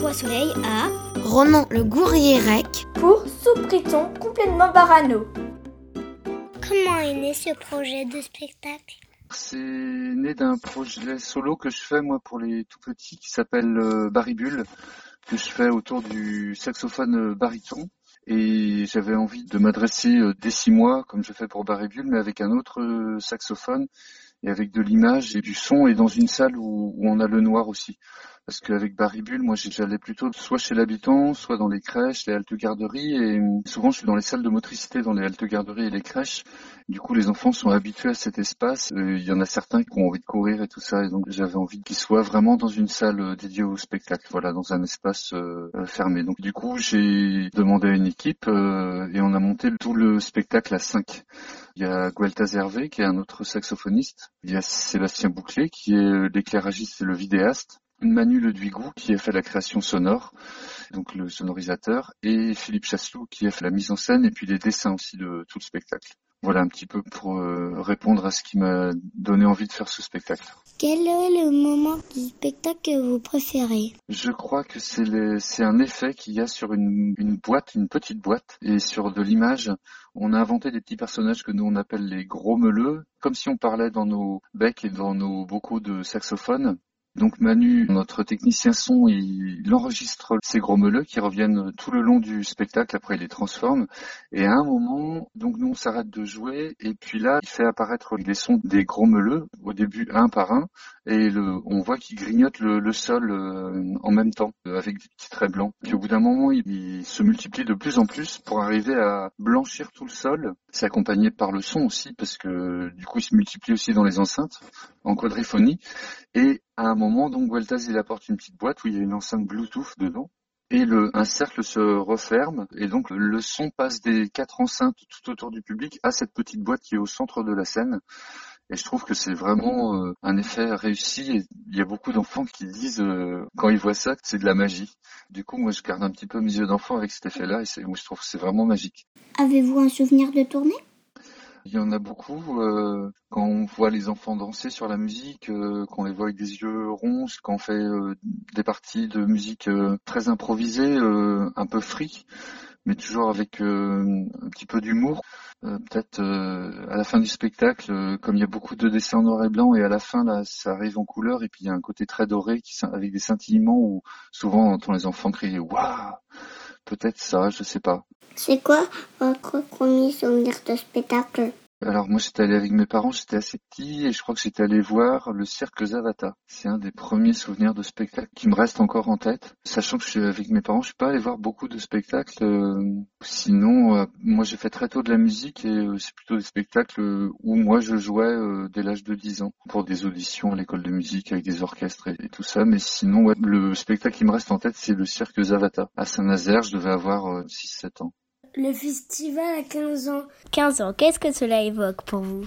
Roi Soleil à Ronan le Gourriérec pour Sous-Priton complètement barano. Comment est né ce projet de spectacle? C'est né d'un projet solo que je fais moi pour les tout petits qui s'appelle euh, Baribule, que je fais autour du saxophone euh, baryton. Et j'avais envie de m'adresser euh, dès six mois, comme je fais pour Baribule, mais avec un autre saxophone et avec de l'image et du son et dans une salle où, où on a le noir aussi. Parce qu'avec Baribule, moi j'allais plutôt soit chez l'habitant, soit dans les crèches, les haltes garderies et souvent je suis dans les salles de motricité dans les haltes garderies et les crèches. Du coup les enfants sont habitués à cet espace. Euh, il y en a certains qui ont envie de courir et tout ça et donc j'avais envie qu'ils soient vraiment dans une salle euh, dédiée au spectacle, voilà, dans un espace euh, fermé. Donc du coup j'ai demandé à une équipe et on a monté tout le spectacle à 5. Il y a Guelta Hervé qui est un autre saxophoniste. Il y a Sébastien Bouclé qui est l'éclairagiste et le vidéaste. Manu Le Duigou qui a fait la création sonore, donc le sonorisateur, et Philippe Chasselou qui a fait la mise en scène et puis les dessins aussi de tout le spectacle. Voilà un petit peu pour euh, répondre à ce qui m'a donné envie de faire ce spectacle. Quel est le moment du spectacle que vous préférez? Je crois que c'est un effet qu'il y a sur une, une, boîte, une petite boîte, et sur de l'image. On a inventé des petits personnages que nous on appelle les gros meuleux, comme si on parlait dans nos becs et dans nos bocaux de saxophone. Donc Manu, notre technicien son, il, enregistre ces gros meuleux qui reviennent tout le long du spectacle, après il les transforme. Et à un moment, donc nous on s'arrête de jouer et puis là il fait apparaître les sons des gros meuleux, au début un par un, et le, on voit qu'il grignote le, sol euh, en même temps, euh, avec des petits traits blancs. Puis au bout d'un moment, il, il, se multiplie de plus en plus pour arriver à blanchir tout le sol. C'est accompagné par le son aussi, parce que du coup il se multiplie aussi dans les enceintes, en quadriphonie. Et à un moment, donc, Gueltaz, il apporte une petite boîte où il y a une enceinte Bluetooth dedans. Et le, un cercle se referme et donc le son passe des quatre enceintes tout autour du public à cette petite boîte qui est au centre de la scène. Et je trouve que c'est vraiment euh, un effet réussi. Et il y a beaucoup d'enfants qui disent euh, quand ils voient ça que c'est de la magie. Du coup, moi, je garde un petit peu mes yeux d'enfant avec cet effet-là et moi, je trouve que c'est vraiment magique. Avez-vous un souvenir de tournée? Il y en a beaucoup. Euh, quand on voit les enfants danser sur la musique, euh, quand on les voit avec des yeux ronds, quand on fait euh, des parties de musique très improvisées, un peu free, mais toujours avec un petit peu d'humour. Peut-être à la fin du spectacle, comme il y a beaucoup de dessins en noir et blanc, et à la fin là, ça arrive en couleur, et puis il y a un côté très doré qui, avec des scintillements où souvent on entend les enfants crier waouh. Peut-être ça, je sais pas. C'est quoi votre premier souvenir de spectacle? Alors moi j'étais allé avec mes parents, j'étais assez petit et je crois que j'étais allé voir le cirque Zavata. C'est un des premiers souvenirs de spectacle qui me reste encore en tête. Sachant que je suis avec mes parents, je suis pas allé voir beaucoup de spectacles. Euh, sinon, euh, moi j'ai fait très tôt de la musique et euh, c'est plutôt des spectacles où moi je jouais dès l'âge de 10 ans pour des auditions à l'école de musique avec des orchestres et, tout ça. Mais sinon, le spectacle qui me reste en tête c'est le cirque Zavata. À Saint-Nazaire, je devais avoir 6-7 ans. Le festival à 15 ans. 15 ans, qu'est-ce que cela évoque pour vous?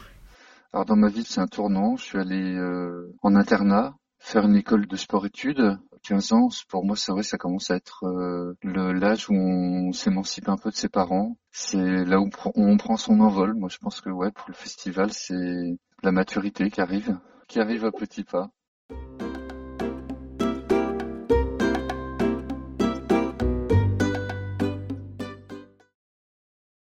Alors dans ma vie, c'est un tournant. Je suis allé euh, en internat faire une école de sport-études. 15 ans, pour moi, c'est vrai, ça commence à être euh, l'âge où on s'émancipe un peu de ses parents. C'est là où on prend son envol. Moi, je pense que ouais, pour le festival, c'est la maturité qui arrive, qui arrive à petits pas.